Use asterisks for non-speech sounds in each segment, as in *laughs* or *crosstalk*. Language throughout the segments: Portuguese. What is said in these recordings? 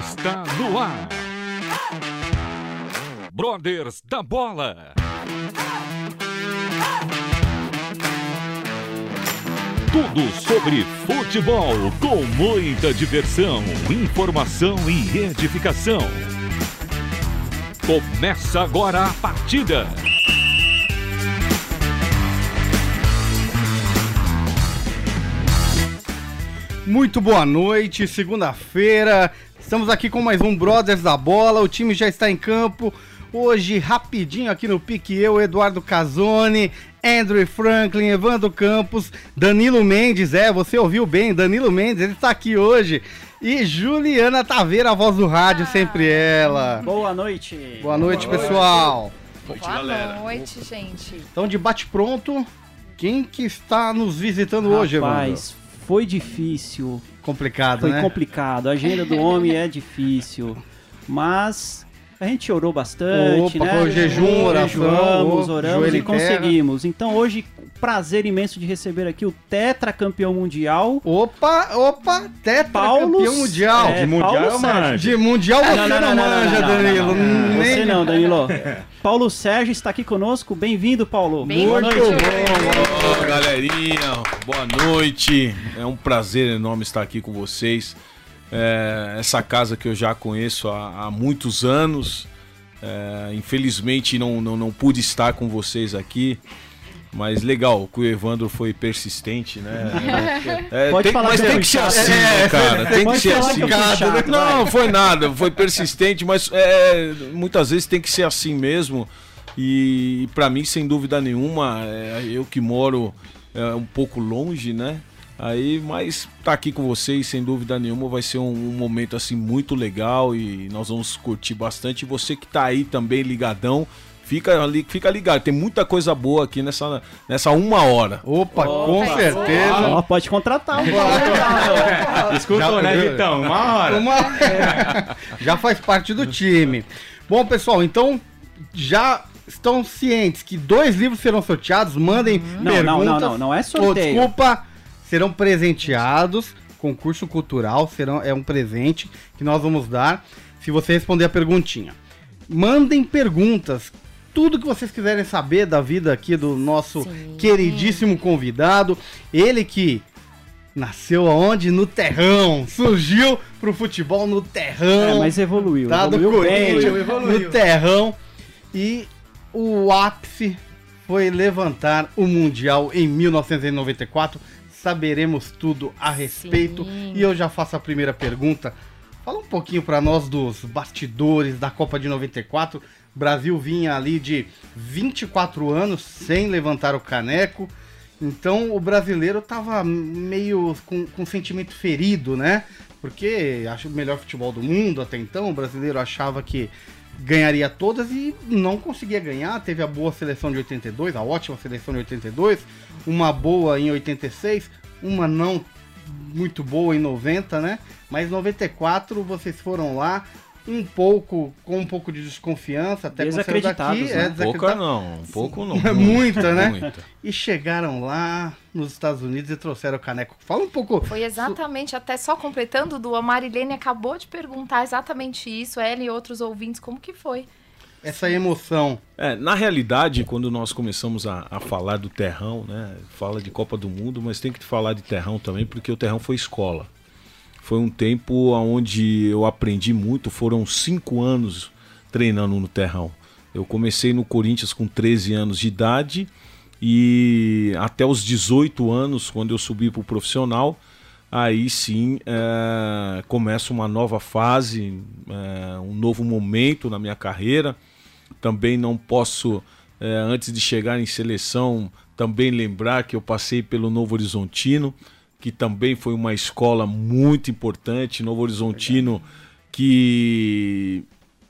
está no ar. Brothers da Bola. Tudo sobre futebol com muita diversão, informação e edificação. Começa agora a partida. Muito boa noite, segunda-feira. Estamos aqui com mais um Brothers da Bola. O time já está em campo. Hoje, rapidinho aqui no pique, eu, Eduardo Casoni, Andrew Franklin, Evandro Campos, Danilo Mendes, é, você ouviu bem, Danilo Mendes, ele está aqui hoje. E Juliana Taveira, a voz do rádio, ah, sempre ela. Boa noite. Boa noite, Boa pessoal. Noite, Boa galera. noite, gente. Então, de bate-pronto, quem que está nos visitando Rapaz, hoje, Evandro? Rapaz, foi difícil. Complicado, foi né? Foi complicado. A agenda do homem é difícil. Mas a gente orou bastante, Opa, né? Foi o jejum, oração, oramos, oramos e conseguimos. Então hoje, prazer imenso de receber aqui o tetracampeão mundial. Opa, opa, tetracampeão mundial. É, de mundial manjo. De mundial você não, não, não, não manja, Danilo. Você não, Danilo. *laughs* Paulo Sérgio está aqui conosco. Bem-vindo, Paulo. Bem boa noite. Bom, galerinha. Boa noite. É um prazer enorme estar aqui com vocês. É, essa casa que eu já conheço há, há muitos anos. É, infelizmente não, não, não pude estar com vocês aqui. Mas legal, que o Evandro foi persistente, né? *laughs* É, Pode tem, falar mas tem que ser assim, é, cara. Tem que ser assim. Que chato, não, foi nada, foi persistente, mas é, muitas vezes tem que ser assim mesmo. E, e para mim, sem dúvida nenhuma, é, eu que moro é, um pouco longe, né? Aí, mas tá aqui com vocês, sem dúvida nenhuma, vai ser um, um, momento assim muito legal e nós vamos curtir bastante. E você que tá aí também ligadão, fica, fica ligado, tem muita coisa boa aqui nessa, nessa uma hora. Opa, com certeza. Oh, pode contratar. Escutou, né, Vitão? Uma hora. Uma... já faz parte do time. Bom, pessoal, então já estão cientes que dois livros serão sorteados, mandem não, perguntas. Não, não, não, não é sorteio. Oh, desculpa serão presenteados. Concurso cultural serão, é um presente que nós vamos dar se você responder a perguntinha. Mandem perguntas. Tudo que vocês quiserem saber da vida aqui do nosso Sim. queridíssimo convidado. Ele que nasceu aonde? No terrão. Surgiu pro futebol no terrão. É, mas evoluiu. Tá evoluiu do Corinthians, evoluiu. no terrão. E o ápice foi levantar o Mundial em 1994 saberemos tudo a respeito. Sim. E eu já faço a primeira pergunta. Fala um pouquinho para nós dos bastidores da Copa de 94. O Brasil vinha ali de 24 anos sem levantar o caneco. Então o brasileiro tava meio com, com sentimento ferido, né? Porque acho o melhor futebol do mundo até então. O brasileiro achava que ganharia todas e não conseguia ganhar. Teve a boa seleção de 82, a ótima seleção de 82, uma boa em 86, uma não muito boa em 90, né? Mas 94 vocês foram lá um pouco com um pouco de desconfiança, até desacreditados, daqui, né? é, Pouca não, um pouco não. *laughs* Muita, né? Muita. E chegaram lá nos Estados Unidos e trouxeram o caneco. Fala um pouco. Foi exatamente, até só completando, do a Marilene acabou de perguntar exatamente isso, ela e outros ouvintes, como que foi? essa emoção. É, na realidade, quando nós começamos a, a, falar do terrão, né? Fala de Copa do Mundo, mas tem que falar de terrão também, porque o terrão foi escola. Foi um tempo onde eu aprendi muito, foram cinco anos treinando no terrão. Eu comecei no Corinthians com 13 anos de idade e até os 18 anos, quando eu subi para o profissional, aí sim é, começa uma nova fase, é, um novo momento na minha carreira. Também não posso, é, antes de chegar em seleção, também lembrar que eu passei pelo Novo Horizontino, que também foi uma escola muito importante. Novo Horizontino, que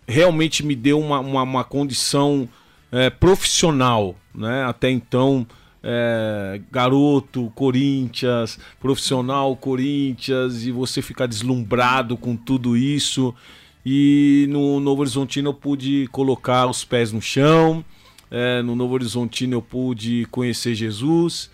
realmente me deu uma, uma, uma condição é, profissional. Né? Até então, é, garoto, Corinthians, profissional, Corinthians, e você ficar deslumbrado com tudo isso. E no Novo Horizontino eu pude colocar os pés no chão, é, no Novo Horizontino eu pude conhecer Jesus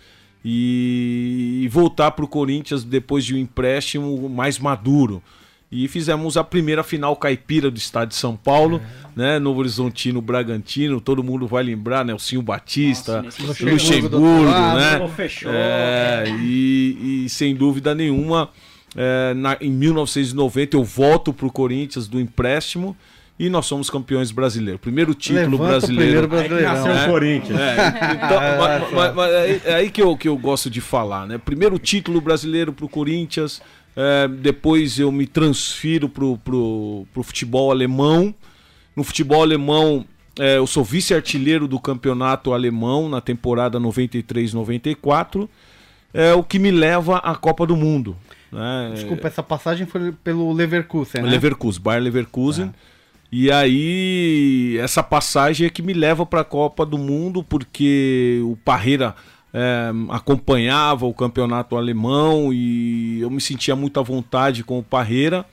e, voltar para o Corinthians depois de um empréstimo mais maduro. E fizemos a primeira final caipira do estado de São Paulo, é. né? Novo Horizontino, Bragantino, todo mundo vai lembrar, né? O Cinho Batista, Nossa, Luxemburgo, né? Fechou, é, e, e, sem dúvida nenhuma, é, na, em 1990 eu volto para o Corinthians do empréstimo e nós somos campeões brasileiros. Primeiro título Levanta brasileiro. O primeiro brasileiro. Nasceu é, o Corinthians. É, então, é, mas, mas, mas é, aí que eu, que eu gosto de falar, né? Primeiro título brasileiro para o Corinthians. É, depois eu me transfiro pro, pro, pro futebol alemão. No futebol alemão, é, eu sou vice-artilheiro do campeonato alemão na temporada 93-94. É o que me leva à Copa do Mundo. Né? Desculpa, essa passagem foi pelo Leverkusen, né? Leverkusen, Bayer Leverkusen. É. E aí, essa passagem é que me leva para a Copa do Mundo, porque o Parreira é, acompanhava o campeonato alemão e eu me sentia muito à vontade com o Parreira.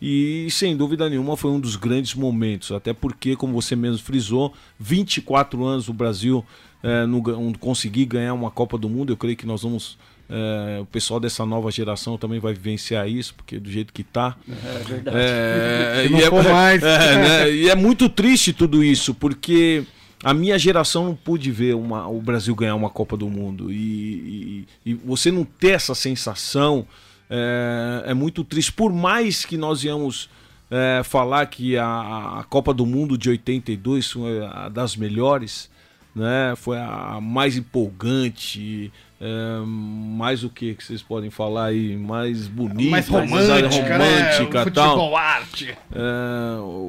E sem dúvida nenhuma foi um dos grandes momentos, até porque, como você mesmo frisou, 24 anos o Brasil é, não, não conseguir ganhar uma Copa do Mundo. Eu creio que nós vamos é, o pessoal dessa nova geração também vai vivenciar isso, porque do jeito que está. É verdade. É, e, é, mais. É, né, e é muito triste tudo isso, porque a minha geração não pude ver uma, o Brasil ganhar uma Copa do Mundo. E, e, e você não ter essa sensação é, é, muito triste. Por mais que nós íamos é, falar que a, a, Copa do Mundo de 82 foi a das melhores, né? foi a mais empolgante. É, mais o que que vocês podem falar aí? Mais bonita, mais romântica, mais romântica né? tal. arte. É, o,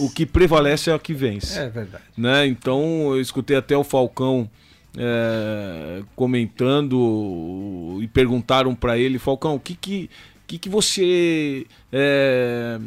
o, *clears throat* o, que prevalece é o que vence. É verdade. Né? Então eu escutei até o Falcão é, comentando e perguntaram para ele, Falcão, o que que, que, que você é,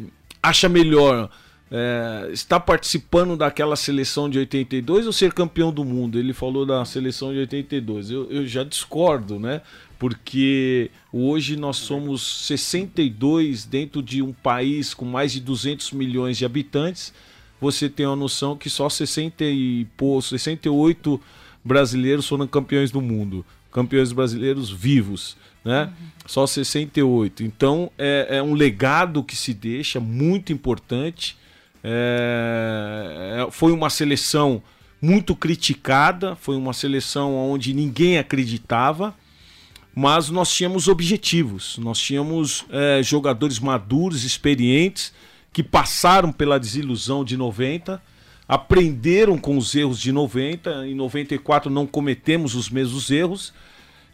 acha melhor? É, está participando daquela seleção de 82 ou ser campeão do mundo? Ele falou da seleção de 82. Eu, eu já discordo, né? Porque hoje nós somos 62 dentro de um país com mais de 200 milhões de habitantes. Você tem uma noção que só 60 e, pô, 68 brasileiros foram campeões do mundo. Campeões brasileiros vivos, né? Uhum. Só 68. Então é, é um legado que se deixa muito importante é, é, foi uma seleção muito criticada, foi uma seleção onde ninguém acreditava, mas nós tínhamos objetivos, nós tínhamos é, jogadores maduros, experientes, que passaram pela desilusão de 90, aprenderam com os erros de 90, em 94 não cometemos os mesmos erros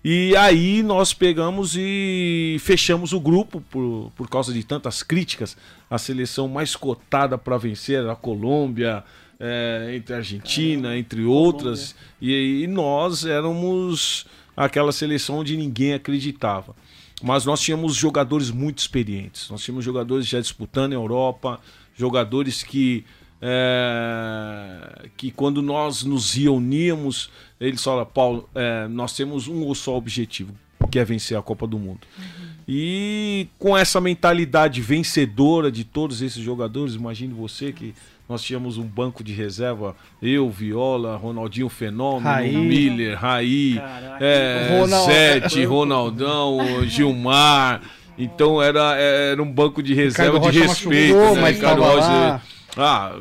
e aí nós pegamos e fechamos o grupo por, por causa de tantas críticas. A seleção mais cotada para vencer era a Colômbia, é, entre a Argentina, Caramba, entre outras. E, e nós éramos aquela seleção onde ninguém acreditava. Mas nós tínhamos jogadores muito experientes. Nós tínhamos jogadores já disputando a Europa, jogadores que é, que quando nós nos reuníamos, eles falam, Paulo, é, nós temos um só objetivo, que é vencer a Copa do Mundo. Uhum. E com essa mentalidade vencedora de todos esses jogadores, imagine você que nós tínhamos um banco de reserva, eu, Viola, Ronaldinho Fenômeno, Raí. Miller, Raí, é, Ronald... Zete, Ronaldão, Gilmar. Então era, era um banco de reserva de respeito. Machucou, né? Ricardo Rocha, ah,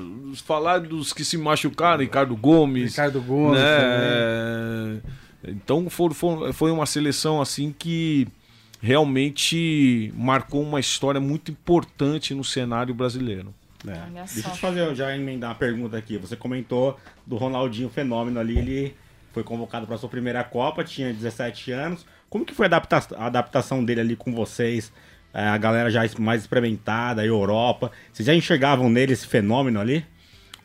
falar dos que se machucaram, Ricardo Gomes. Ricardo Gomes. Né? Então foi, uma seleção assim que realmente marcou uma história muito importante no cenário brasileiro. É. Deixa eu te fazer, já emendar uma pergunta aqui. Você comentou do Ronaldinho Fenômeno ali, ele foi convocado para sua primeira Copa, tinha 17 anos. Como que foi a, adapta a adaptação dele ali com vocês? É, a galera já mais experimentada, a Europa. Vocês já enxergavam nele esse fenômeno ali?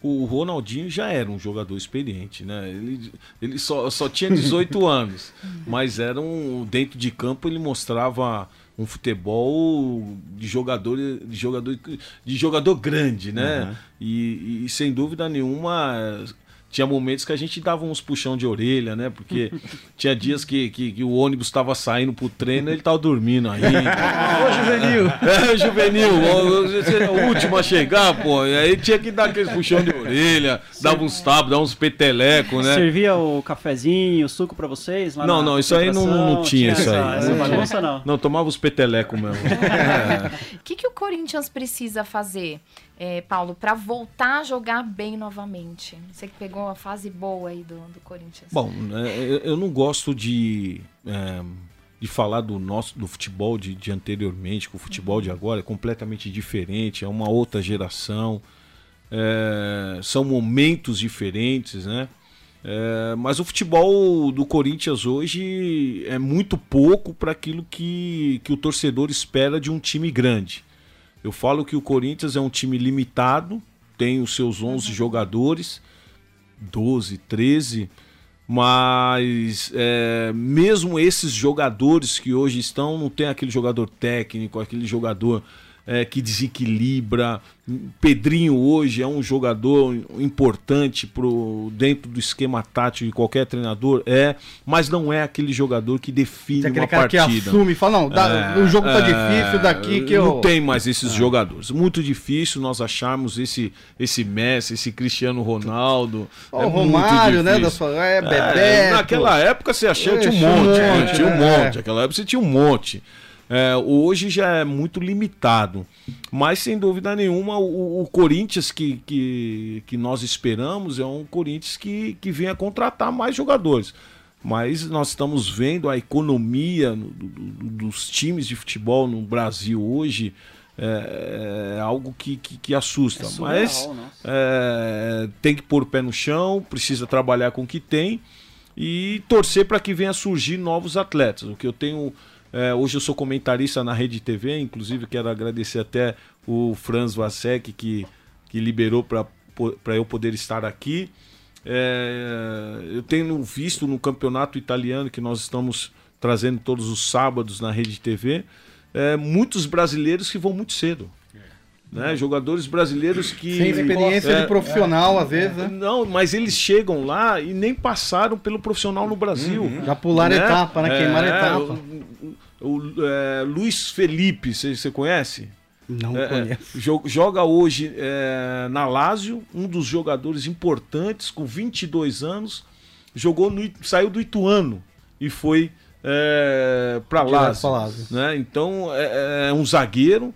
O Ronaldinho já era um jogador experiente, né? Ele, ele só, só tinha 18 *laughs* anos, mas era um, dentro de campo ele mostrava um futebol de jogador de jogador de jogador grande, né? Uhum. E, e, sem dúvida nenhuma tinha momentos que a gente dava uns puxão de orelha, né? Porque *laughs* tinha dias que, que, que o ônibus estava saindo pro treino e ele tava dormindo aí. *laughs* Ô, Juvenil! *laughs* É, Juvenil, você é o último a chegar, pô. E aí tinha que dar aquele puxão de orelha, dava uns tapas, dava uns petelecos, né? Servia o cafezinho, o suco pra vocês? não, não, isso aí não, não tinha, isso aí. Essa bagunça não. Não, tomava os petelecos mesmo. O que, que o Corinthians precisa fazer? É, Paulo, para voltar a jogar bem novamente? Você que pegou a fase boa aí do, do Corinthians. Bom, é, eu não gosto de, é, de falar do nosso do futebol de, de anteriormente, que o futebol de agora é completamente diferente, é uma outra geração, é, são momentos diferentes, né? É, mas o futebol do Corinthians hoje é muito pouco para aquilo que, que o torcedor espera de um time grande. Eu falo que o Corinthians é um time limitado, tem os seus 11 uhum. jogadores, 12, 13, mas é, mesmo esses jogadores que hoje estão, não tem aquele jogador técnico, aquele jogador é, que desequilibra. Pedrinho hoje é um jogador importante pro, dentro do esquema tático de qualquer treinador, é, mas não é aquele jogador que define uma cara partida. que assume fala, não, dá, é, o jogo tá é, difícil daqui que eu... Não tem mais esses é. jogadores. Muito difícil nós acharmos esse, esse Messi, esse Cristiano Ronaldo. O é Romário, né? Da sua, é, Bebeto. naquela época você achou, tinha um monte, monte, tinha um monte. Naquela época você tinha um monte. É, hoje já é muito limitado. Mas, sem dúvida nenhuma, o, o, Corinthians que, que, que nós esperamos é um Corinthians que, que venha contratar mais jogadores. Mas nós estamos vendo a economia do, do, dos times de futebol no Brasil hoje. É, é algo que, que, que assusta. É surreal, Mas é, tem que pôr o pé no chão, precisa trabalhar com o que tem e torcer para que venha surgir novos atletas. O que eu tenho é, hoje eu sou comentarista na Rede TV, inclusive quero agradecer até o Franz Vasek que, que liberou para eu poder estar aqui. É, eu tenho visto no campeonato italiano que nós estamos trazendo todos os sábados na Rede TV, é, muitos brasileiros que vão muito cedo. Né? Jogadores brasileiros que. Sem experiência é, de profissional, é, às vezes, né? Não, mas eles chegam lá e nem passaram pelo profissional no Brasil. Uhum. Já pularam né? etapa, né? Queimaram é, etapa. O, é, Luiz Felipe, você conhece? Não é, conheço. Joga hoje é, na Lazio, um dos jogadores importantes, com 22 anos. Jogou no, saiu do Ituano e foi é, para Lazio. Né? Então é, é, um zagueiro.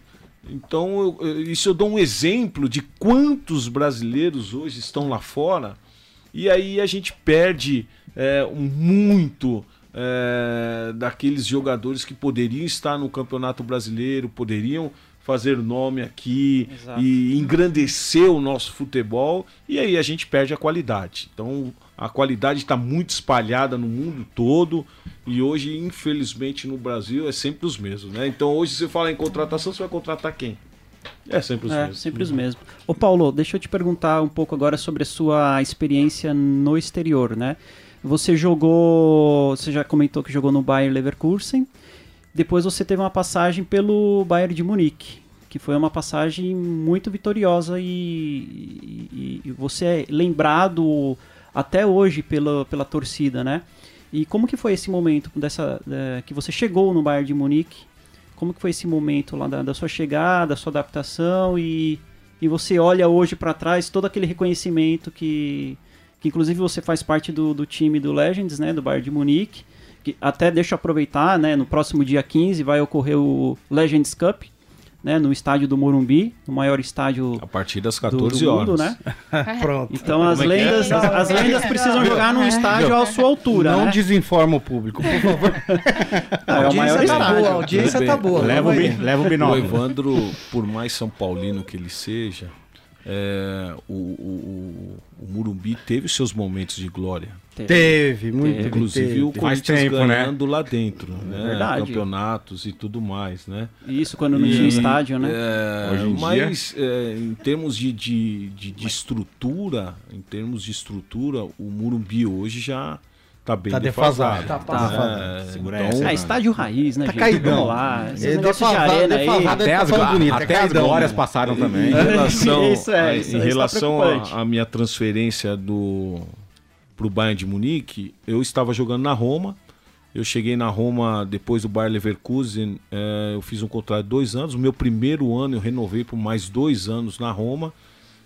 Então eu, isso eu dou um exemplo de quantos brasileiros hoje estão lá fora. E aí a gente perde é, muito é, daqueles jogadores que poderiam estar no Campeonato Brasileiro, poderiam fazer nome aqui Exato. e engrandecer o nosso futebol, e aí a gente perde a qualidade. Então a qualidade está muito espalhada no mundo todo e hoje, infelizmente, no Brasil é sempre os mesmos. Né? Então hoje você fala em contratação, você vai contratar quem? É sempre os é, mesmos. Sempre os mesmos. Ô Paulo, deixa eu te perguntar um pouco agora sobre a sua experiência no exterior, né? Você jogou, você já comentou que jogou no Bayer Leverkusen. Depois você teve uma passagem pelo Bayern de Munique, que foi uma passagem muito vitoriosa e, e, e você é lembrado até hoje pela, pela torcida, né? E como que foi esse momento dessa é, que você chegou no Bayern de Munique? Como que foi esse momento lá da, da sua chegada, da sua adaptação e, e você olha hoje para trás todo aquele reconhecimento que que inclusive você faz parte do, do time do Legends, né, do Bayern de Munique, que até deixa eu aproveitar, né, no próximo dia 15 vai ocorrer o Legends Cup, né, no estádio do Morumbi, no maior estádio a partir das 14 do, do mundo, horas. né? *laughs* Pronto. Então as é, é lendas, é? as, as, lendas precisam jogar num estádio à sua altura, Não né? desinforma o público, por favor. Não, *laughs* é o maior tá estádio. Boa, a audiência tá boa. Leva, o, leva o binóculo. O Evandro, por mais São Paulino que ele seja, é, o, o, o, Murumbi teve seus momentos de glória. Teve, muito. Teve, Inclusive teve. o Corinthians tempo, né? ganhando né? lá dentro, né? Verdade. Campeonatos e tudo mais, né? Isso quando não tinha estádio, né? É, mas é, em termos de, de, de, de, estrutura, em termos de estrutura, o Murumbi hoje já tá bem Tá defasado. defasado. Tá defasado. É, Segura então, essa. É, estádio raiz, né, Tá gente? caidão. Vamos lá. É, negócios de defasado, aí. defasado. Até, as, tá falando bonito, é até as glórias né? passaram também. Em relação, Isso é, isso em aí está relação à minha transferência do pro Bayern de Munique, eu estava jogando na Roma. Eu cheguei na Roma depois do Bayer Leverkusen. eh, eu fiz um contrato de dois anos. O meu primeiro ano eu renovei por mais dois anos na Roma,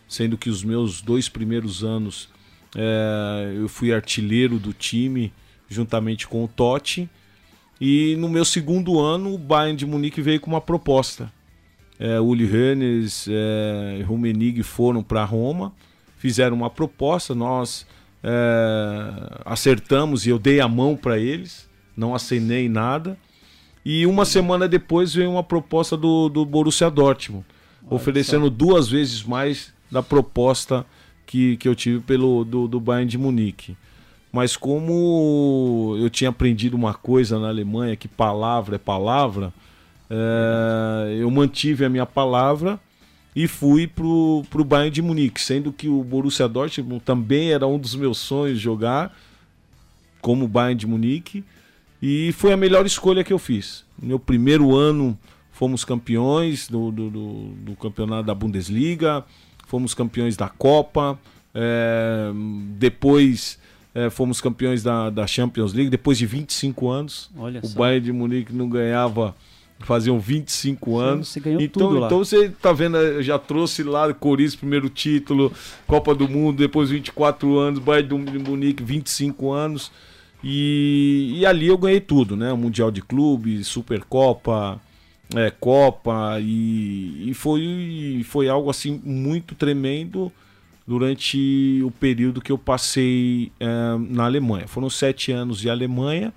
sendo que os meus dois primeiros anos eh, eu fui artilheiro do time juntamente com o Totti. E no meu segundo ano o Bayern de Munique veio com uma proposta é, Uli Hoeneß é, e Rummenigge foram para Roma, fizeram uma proposta, nós é, acertamos e eu dei a mão para eles, não acenei nada. E uma semana depois veio uma proposta do, do Borussia Dortmund, oferecendo duas vezes mais da proposta que, que eu tive pelo do, do Bayern de Munique. Mas como eu tinha aprendido uma coisa na Alemanha, que palavra é palavra, é, eu mantive a minha palavra e fui pro, pro Bayern de Munique, sendo que o Borussia Dortmund também era um dos meus sonhos jogar como Bayern de Munique e foi a melhor escolha que eu fiz. No meu primeiro ano fomos campeões do, do, do, do campeonato da Bundesliga, fomos campeões da Copa, é, depois é, fomos campeões da, da Champions League, depois de 25 anos. Olha O só. Bayern de Munique não ganhava faziam 25 anos. você ganhou então, tudo lá. então você tá vendo, eu já trouxe lá o Corinthians primeiro título, Copa do Mundo, depois 24 anos, Bayern de Munique 25 anos. E, e ali eu ganhei tudo, né? O Mundial de Clubes, Supercopa, é, Copa e, e foi, foi algo assim muito tremendo durante o período que eu passei é, na Alemanha. Foram sete anos de Alemanha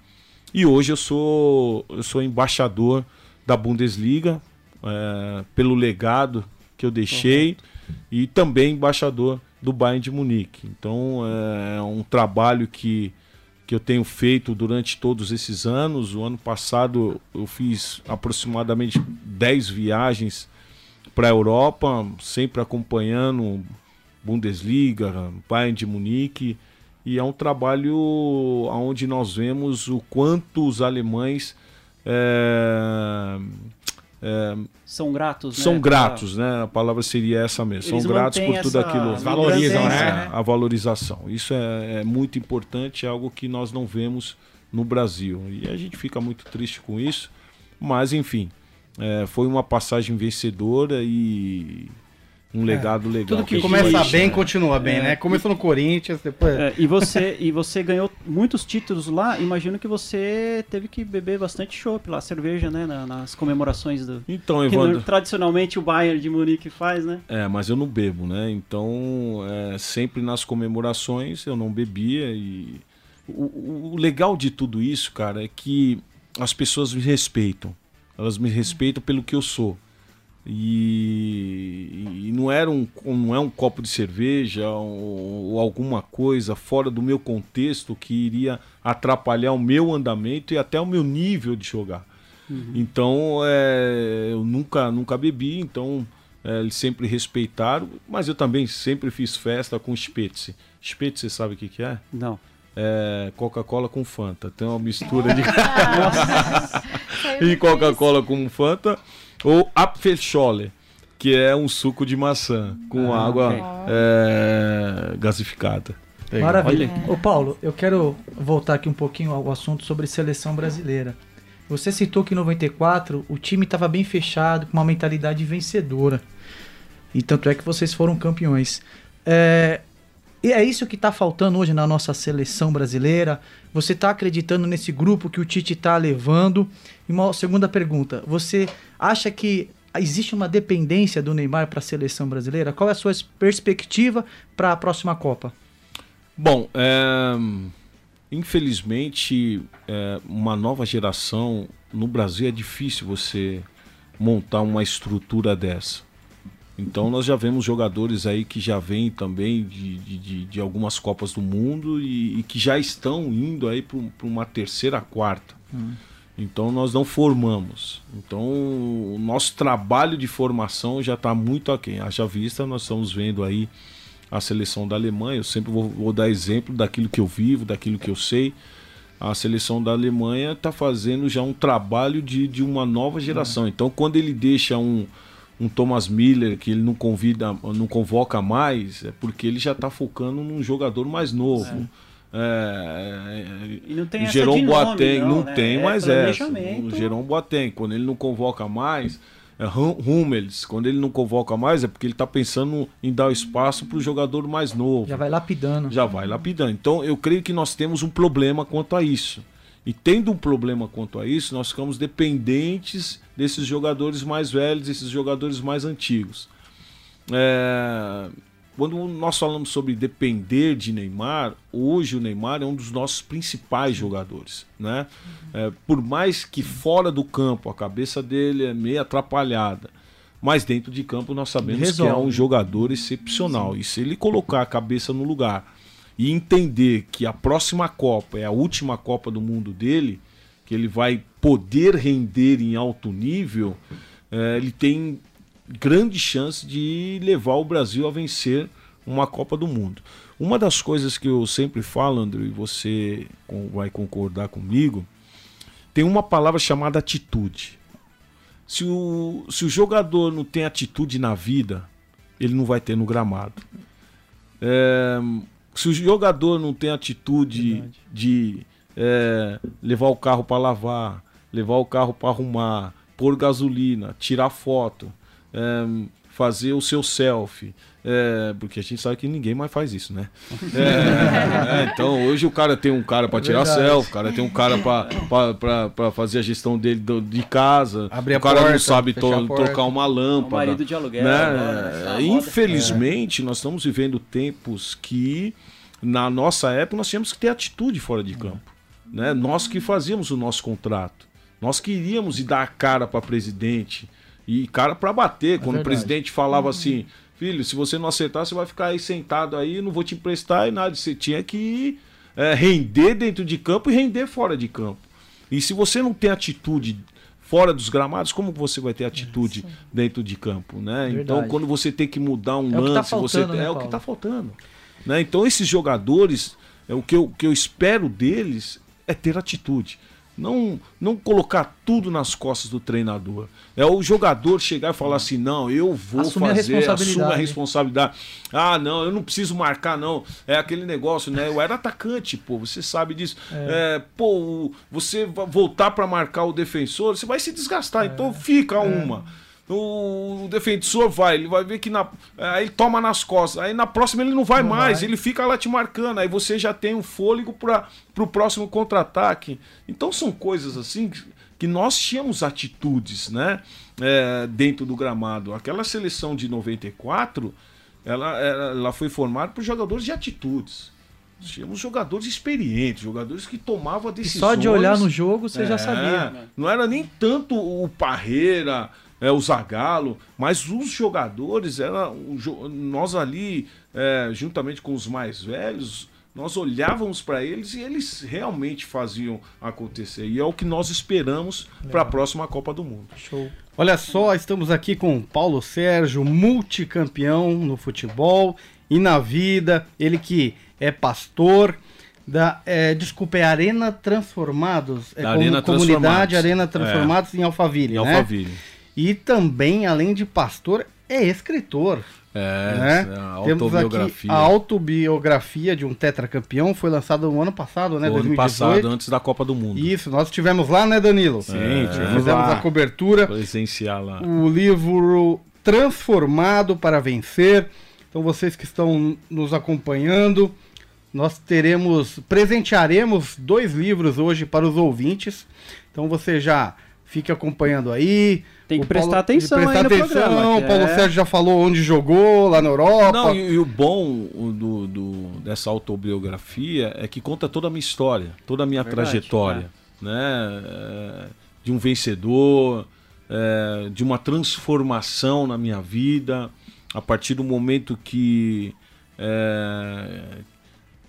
e hoje eu sou, eu sou embaixador da Bundesliga é, pelo legado que eu deixei e também embaixador do Bayern de Munique. Então é um trabalho que, que eu tenho feito durante todos esses anos. O ano passado eu fiz aproximadamente 10 viagens para a Europa, sempre acompanhando Bundesliga, Bayern de Munique. E é um trabalho onde nós vemos o quanto os alemães é, é, São gratos, né? são gratos, né? A palavra seria essa mesmo. Eles são gratos por tudo aquilo. Valorizam, presença, né? A valorização. Isso é, é muito importante, é algo que nós não vemos no Brasil. E a gente fica muito triste com isso. Mas, enfim, é, foi uma passagem vencedora e um legado legal. Tudo que gente começa deixa, bem, né? continua bem, É. né? Começou no Corinthians, depois. É, e, você, e você ganhou muitos títulos lá. Imagino que você teve que beber bastante chopp lá, cerveja, né? na- nas comemorações do. Então, Que Evandro. tradicionalmente o Bayern de Munique faz, né? É, mas eu não bebo, né? Então, é, sempre nas comemorações eu não bebia e o- o legal de tudo isso, cara, é que as pessoas me respeitam. Elas me respeitam pelo que eu sou. E, e não era um, não é um copo de cerveja ou, ou alguma coisa fora do meu contexto que iria atrapalhar o meu andamento e até o meu nível de jogar. Então, é, eu nunca, nunca bebi, então é, eles sempre respeitaram, mas eu também sempre fiz festa com Spitze. Spitze, você sabe o que, que é? Não. É Coca-Cola com Fanta. Tem uma mistura de *laughs* *laughs* e Coca-Cola com Fanta. Ou Apfelschorle, que é um suco de maçã com Ah, água ok. é, gasificada. Maravilha. Olha. Ô Paulo, eu quero voltar aqui um pouquinho ao assunto sobre seleção brasileira. Você citou que em 94 o time estava bem fechado, com uma mentalidade vencedora. E tanto é que vocês foram campeões. É, e é isso que está faltando hoje na nossa seleção brasileira? Você está acreditando nesse grupo que o Tite está levando? E uma segunda pergunta: você acha que existe uma dependência do Neymar para a seleção brasileira? Qual é a sua perspectiva para a próxima Copa? Bom, é, infelizmente, é, uma nova geração no Brasil é difícil você montar uma estrutura dessa. Então nós já vemos jogadores aí que já vêm também de, de, de- algumas Copas do Mundo e, e que já estão indo aí para uma terceira, quarta. Então nós não formamos. Então o nosso trabalho de formação já está muito aquém. Haja vista, nós estamos vendo aí a seleção da Alemanha. Eu sempre vou, vou dar exemplo daquilo que eu vivo, daquilo que eu sei. a seleção da Alemanha está fazendo já um trabalho de, de uma nova geração. Uhum. Então, quando ele deixa um, um Thomas Miller que ele não convida, não convoca mais, é porque ele já está focando num jogador mais novo. É. É, e não tem Jerome Boateng não, não né? tem é mais essa. O Jerome Boateng, quando ele não convoca mais, é, Hummels, quando ele não convoca mais, é porque ele está pensando em dar espaço para o jogador mais novo. Já vai lapidando. Já vai lapidando. Então, eu creio que nós temos um problema quanto a isso. E tendo um problema quanto a isso, nós ficamos dependentes desses jogadores mais velhos, desses jogadores mais antigos. É... Quando nós falamos sobre depender de Neymar, hoje o Neymar é um dos nossos principais jogadores. Né? É, por mais que fora do campo a cabeça dele é meio atrapalhada, mas dentro de campo nós sabemos que é um jogador excepcional. E se ele colocar a cabeça no lugar e entender que a próxima Copa é a última Copa do Mundo dele, que ele vai poder render em alto nível, é, ele tem grande chance de levar o Brasil a vencer uma Copa do Mundo. Uma das coisas que eu sempre falo, André, e você vai concordar comigo, tem uma palavra chamada atitude. Se o, se o jogador não tem atitude na vida, ele não vai ter no gramado. É, se o jogador não tem atitude Verdade. de é, levar o carro para lavar, levar o carro para arrumar, pôr gasolina, tirar foto, é, fazer o seu selfie. É, porque a gente sabe que ninguém mais faz isso, né? É, é, então hoje o cara tem um cara para tirar Verdade. selfie, o cara tem um cara para fazer a gestão dele de casa, Abrir o cara porta, não sabe to trocar uma lâmpada. O marido de aluguel. Né? Infelizmente, nós estamos vivendo tempos que na nossa época nós tínhamos que ter atitude fora de campo. Né? Nós que fazíamos o nosso contrato. Nós queríamos ir dar a cara para presidente e cara para bater. É Quando verdade. o presidente falava assim, filho, se você não acertar, você vai ficar aí sentado aí, não vou te emprestar e nada. Você tinha que é, render dentro de campo e render fora de campo. E se você não tem atitude fora dos gramados, como você vai ter atitude é, dentro de campo, né? Então, quando você tem que mudar um é lance, tá você né, é o que está faltando. Né? Então, esses jogadores, é, o que eu, que eu espero deles é ter atitude. Não, não colocar tudo nas costas do treinador. É o jogador chegar e falar assim: não, eu vou Assumir fazer, a assumo a responsabilidade. Ah, não, eu não preciso marcar, não. É aquele negócio, né? Eu era atacante, pô, você sabe disso. É. É, pô, você voltar para marcar o defensor, você vai se desgastar. É. Então fica é. uma o defensor vai, ele vai ver que na, aí ele toma nas costas, aí na próxima ele não vai não mais, vai. ele fica lá te marcando, aí você já tem um fôlego para o próximo contra-ataque. Então são coisas assim que nós tínhamos atitudes, né, é, dentro do gramado. Aquela seleção de 94, ela, ela foi formada por jogadores de atitudes. Tínhamos jogadores experientes, jogadores que tomavam decisões. E só de olhar no jogo você é, já sabia. Não era nem tanto o Parreira, é, o Zagallo, mas os jogadores, era, nós ali, é, juntamente com os mais velhos, nós olhávamos para eles e eles realmente faziam acontecer. E é o que nós esperamos para a próxima Copa do Mundo. Show. Olha só, estamos aqui com Paulo Sérgio, multicampeão no futebol e na vida. Ele que é pastor da, é, desculpa, é Arena Transformados. É da Arena comunidade Transformados. Arena Transformados é. em Alphaville, em né? Alphaville. E também, além de pastor, é escritor. É, né? é a autobiografia. a autobiografia de um tetracampeão foi lançada no ano passado, né? No ano passado, antes da Copa do Mundo. Isso, nós tivemos lá, né, Danilo? Sim, é, fizemos lá. a cobertura. Presenciar lá. O livro Transformado para Vencer. Então, vocês que estão nos acompanhando, nós teremos, presentearemos dois livros hoje para os ouvintes. Então, você já fique acompanhando aí. Tem que o prestar Paulo, atenção prestar aí no atenção, programa. O Paulo é... Sérgio já falou onde jogou, lá na Europa. Não, e, e o bom do, do, dessa autobiografia é que conta toda a minha história, toda a minha Verdade, trajetória. É. Né? É, de um vencedor, é, de uma transformação na minha vida, a partir do momento que, é,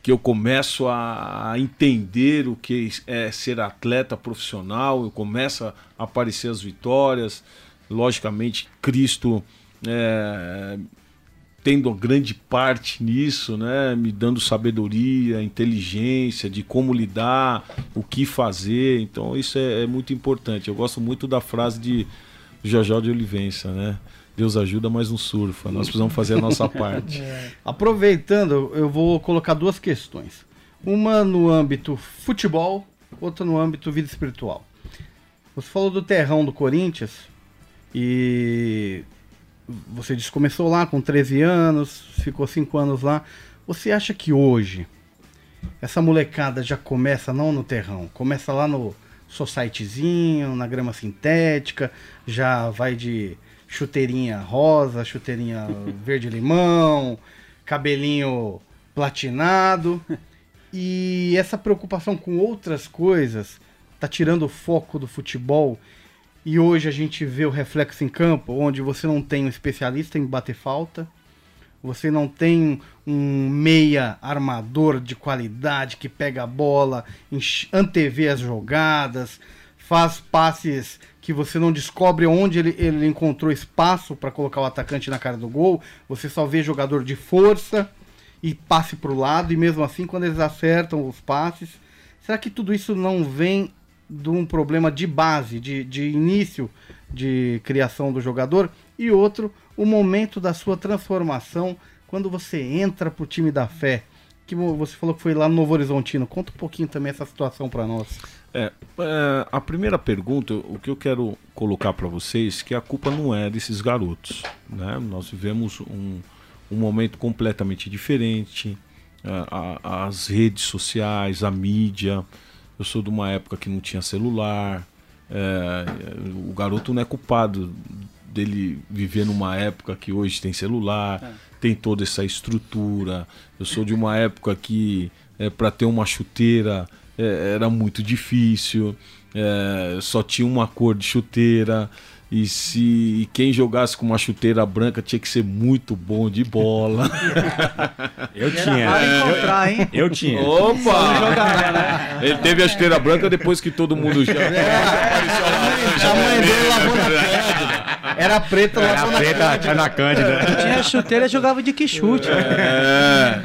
que eu começo a, entender o que é ser atleta profissional, eu começo a aparecer as vitórias. Logicamente, Cristo é, tendo grande parte nisso, né? Me dando sabedoria, inteligência de como lidar, o que fazer. Então isso é, é muito importante. Eu gosto muito da frase de Jajó de Olivença, né? Deus ajuda, mas não surfa. Nós precisamos fazer a nossa parte. *laughs* É. Aproveitando, eu vou colocar duas questões. Uma no âmbito futebol, outra no âmbito vida espiritual. Você falou do terrão do Corinthians e você disse começou lá com 13 anos, ficou 5 anos lá. Você acha que hoje essa molecada já começa não no terrão, começa lá no societyzinho, na grama sintética, já vai de chuteirinha rosa, chuteirinha *laughs* verde limão, cabelinho platinado. E essa preocupação com outras coisas tá tirando o foco do futebol. E hoje a gente vê o reflexo em campo, onde você não tem um especialista em bater falta, você não tem um meia armador de qualidade que pega a bola, antevê as jogadas, faz passes que você não descobre onde ele, ele encontrou espaço para colocar o atacante na cara do gol. Você só vê jogador de força e passe para o lado, e mesmo assim, quando eles acertam os passes, será que tudo isso não vem de um problema de base, de, de início de criação do jogador? E outro, o momento da sua transformação quando você entra para o time da fé que você falou que foi lá no Novo Horizontino. Conta um pouquinho também essa situação para nós. É, é, a primeira pergunta, o que eu quero colocar para vocês, que a culpa não é desses garotos. Né? Nós vivemos um, um momento completamente diferente. É, a, as redes sociais, a mídia. Eu sou de uma época que não tinha celular. É, o garoto não é culpado dele viver numa época que hoje tem celular. É tem toda essa estrutura. Eu sou de uma época que é, para ter uma chuteira era muito difícil, é, só tinha uma cor de chuteira. E se quem jogasse com uma chuteira branca tinha que ser muito bom de bola. *laughs* eu tinha. Encontrar, hein? Eu tinha. Opa! né? Ele teve a chuteira branca depois que todo mundo já. É, a mãe dele lavou na *laughs* Cândida. Era preta, lavou preta, na tinha na Cândida. Tinha chuteira e jogava de que chute. É.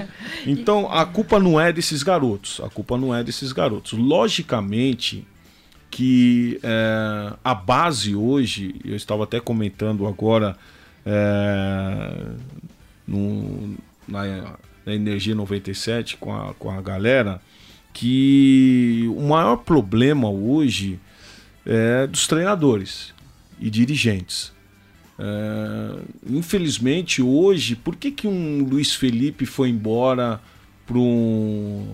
Então a culpa não é desses garotos. A culpa não é desses garotos. Logicamente que é, a base hoje, eu estava até comentando agora é, no, na, na, Energia 97 com a, com a galera, que o maior problema hoje é dos treinadores e dirigentes. É, infelizmente hoje, por que, que um Luiz Felipe foi embora para um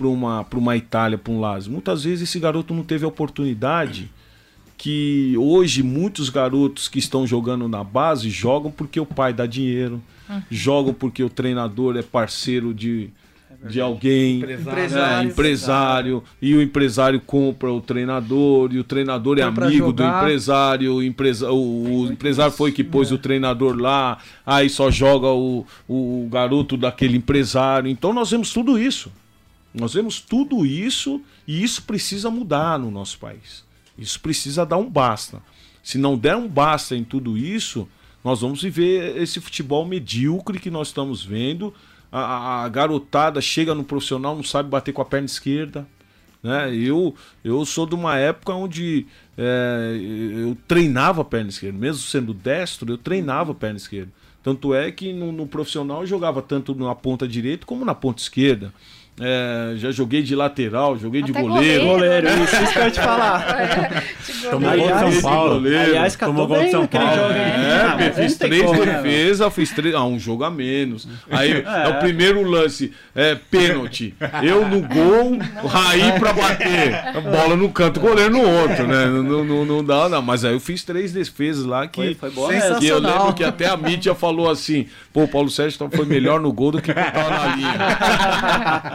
uma, uma Itália, para um Lazio. Muitas vezes esse garoto não teve a oportunidade que hoje muitos garotos que estão jogando na base jogam porque o pai dá dinheiro, jogam porque o treinador é parceiro de, de alguém, empresário, né? empresário, e o empresário compra o treinador, e o treinador é amigo do empresário, o, empresa, o, o empresário foi que pôs é. o treinador lá, aí só joga o, o garoto daquele empresário. Então nós vemos tudo isso. Nós vemos tudo isso e isso precisa mudar no nosso país. Isso precisa dar um basta. Se não der um basta em tudo isso, nós vamos viver esse futebol medíocre que nós estamos vendo. A, a garotada chega no profissional, não sabe bater com a perna esquerda. Né? Eu, eu sou de uma época onde é, eu treinava a perna esquerda, mesmo sendo destro, eu treinava a perna esquerda. Tanto é que no, no profissional eu jogava tanto na ponta direita como na ponta esquerda. É, já joguei de lateral, joguei Até de goleiro. Goleiro, isso, isso que eu ia te falar. *laughs* É, Tomou gol de São Paulo. Goleiro. Aliás, Tomou gol de São Paulo. Jogo, é, ah, fiz três como, defesas, né, fiz três. Ah, um jogo a menos. Aí é, é o primeiro lance, é pênalti. Eu no gol, Raí pra bater. A bola no canto, goleiro no outro, né? Não, não, não dá, não. Mas aí eu fiz três defesas lá que. Foi, foi que eu lembro que até a mídia falou assim: pô, o Paulo Sérgio foi melhor no gol do que tava na linha.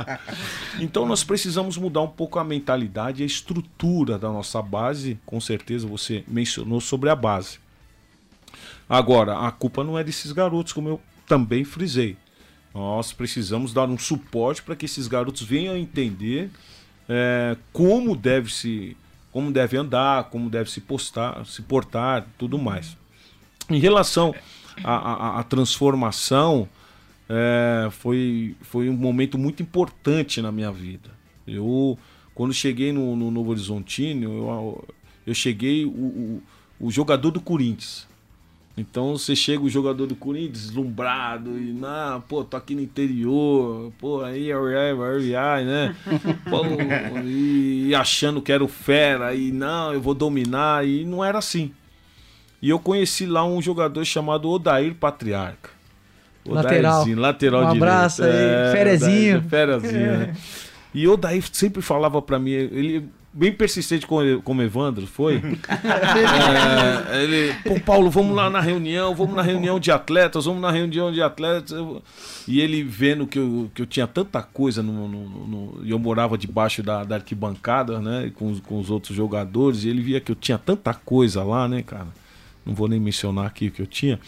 *laughs* *laughs* então nós precisamos mudar um pouco a mentalidade e a estrutura da nossa base. Com certeza você mencionou sobre a base. Agora, a culpa não é desses garotos, como eu também frisei. Nós precisamos dar um suporte para que esses garotos venham a entender é, como deve se como deve andar, como deve se postar, se portar, tudo mais. Em relação a transformação é, foi, foi um momento muito importante na minha vida. Eu, quando cheguei no, no Novo Horizontino, eu, eu cheguei o, o, o jogador do Corinthians. Então você chega o jogador do Corinthians deslumbrado e, não, pô, tô aqui no interior, pô, aí, aí, né? *laughs* Pô, e, e achando que era o fera, e não, eu vou dominar, e não era assim. E eu conheci lá um jogador chamado Odair Patriarca. Lateral. lateral um abraço direito. aí, É, Ferezinho. Odair, Ferezinho, né? E o Odair sempre falava pra mim, ele bem persistente como, como Evandro foi. *laughs* É, ele, pô, Paulo, vamos lá na reunião, vamos na reunião de atletas, vamos na reunião de atletas. E ele vendo que eu, que eu tinha tanta coisa no, no- no- e eu morava debaixo da, da arquibancada, né, com, os- com os outros jogadores, e ele via que eu tinha tanta coisa lá, né, cara. Não vou nem mencionar aqui o que eu tinha,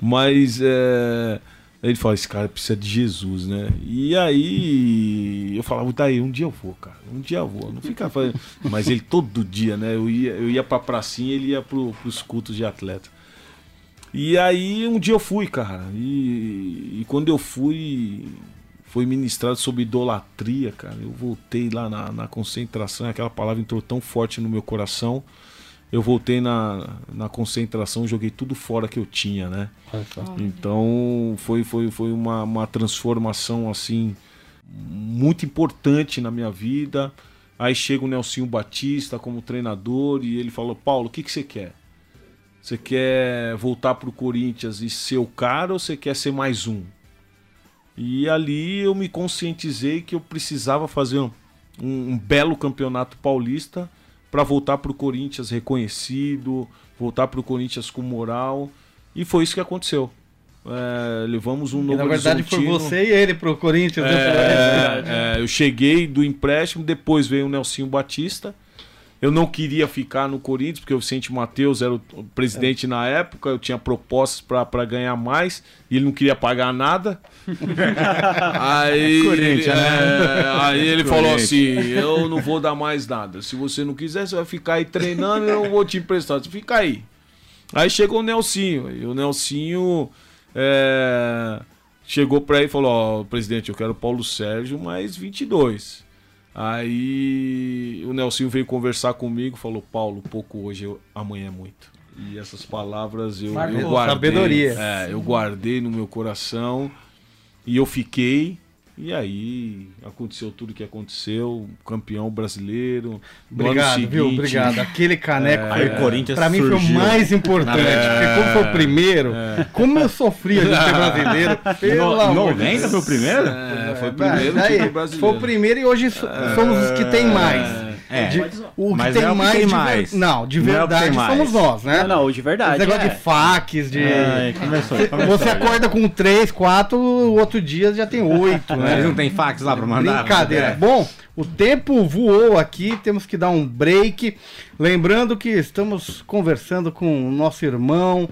mas é, ele falou, esse cara precisa de Jesus, né? E aí eu falava, daí um dia eu vou, cara, um dia eu vou. Não fica fazendo. *laughs* Mas ele todo dia, né? Eu ia, eu ia pra pracinha ele ia pro, pros cultos de atleta. E aí um dia eu fui, cara. E, e quando eu fui, foi ministrado sobre idolatria, cara. Eu voltei lá na, na concentração, aquela palavra entrou tão forte no meu coração. Eu voltei na, na concentração, joguei tudo fora que eu tinha, né? Então foi, foi, foi uma, uma transformação assim muito importante na minha vida. Aí chega o Nelsinho Batista como treinador e ele falou: Paulo, o que, que você quer? Você quer voltar pro Corinthians e ser o cara ou você quer ser mais um? E ali eu me conscientizei que eu precisava fazer um, um- um belo campeonato paulista para voltar pro Corinthians reconhecido, voltar pro Corinthians com moral. E foi isso que aconteceu. É, levamos um E, novo na verdade, foi você e ele pro Corinthians. né? É, é, eu cheguei do empréstimo, depois veio o Nelsinho Batista. Eu não queria ficar no Corinthians, porque o Vicente Matheus era o presidente na época, eu tinha propostas para ganhar mais, e ele não queria pagar nada. *laughs* aí, Corinthians, ele, né? é, aí ele falou Corinthians. assim: Eu não vou dar mais nada. Se você não quiser, você vai ficar aí treinando, eu não vou te emprestar. Você fica aí. Aí chegou o Nelsinho, e o Nelsinho é, chegou pra ele e falou: Ó, presidente, eu quero Paulo Sérgio mais 22. Aí o Nelsinho veio conversar comigo, falou: Paulo, pouco hoje, eu- amanhã é muito. E essas palavras eu, eu guardei. Sabedoria. É, eu guardei no meu coração e eu fiquei. E aí aconteceu tudo que aconteceu, campeão brasileiro. Obrigado, viu? seguinte- Obrigado. Aquele caneco É, foi, Aí o Corinthians pra mim foi o surgiu. mais importante. Porque como foi o primeiro, como eu sofria de ser brasileiro, *laughs* pelo No- amor de 90 foi o primeiro? É, foi o primeiro brasileiro. Foi o primeiro e hoje so- somos os que tem mais. É. De- o que Mas tem é o que mais, tem de ver- mais. Não, de Não é verdade tem mais. somos nós, né? Não, não, de verdade. Esse negócio é. de faques, de. Ai, começou, começou você acorda com três, quatro, o outro dia já tem oito, né? Eles não tem fax lá pra mandar? Brincadeira. É. Bom, o tempo voou aqui, temos que dar um break. Lembrando que estamos conversando com o nosso irmão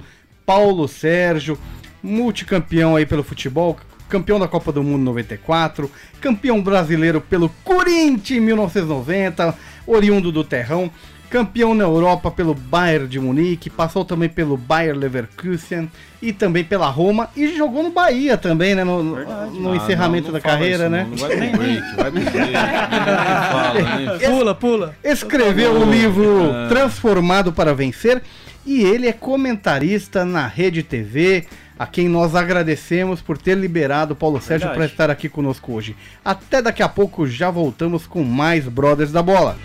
Paulo Sérgio, multicampeão aí pelo futebol, campeão da Copa do Mundo 94, campeão brasileiro pelo Corinthians em 1990, oriundo do Terrão. Campeão na Europa pelo Bayern de Munique, passou também pelo Bayer Leverkusen e também pela Roma e jogou no Bahia também, né? No, no- no Ah, encerramento não, não da carreira, isso, né? Não, não vai break, vai. Ninguém fala, né? *laughs* Pula, pula. Escreveu o livro Transformado para Vencer e ele é comentarista na Rede TV, a quem nós agradecemos por ter liberado o Paulo Sérgio para estar aqui conosco hoje. Até daqui a pouco já voltamos com mais Brothers da Bola.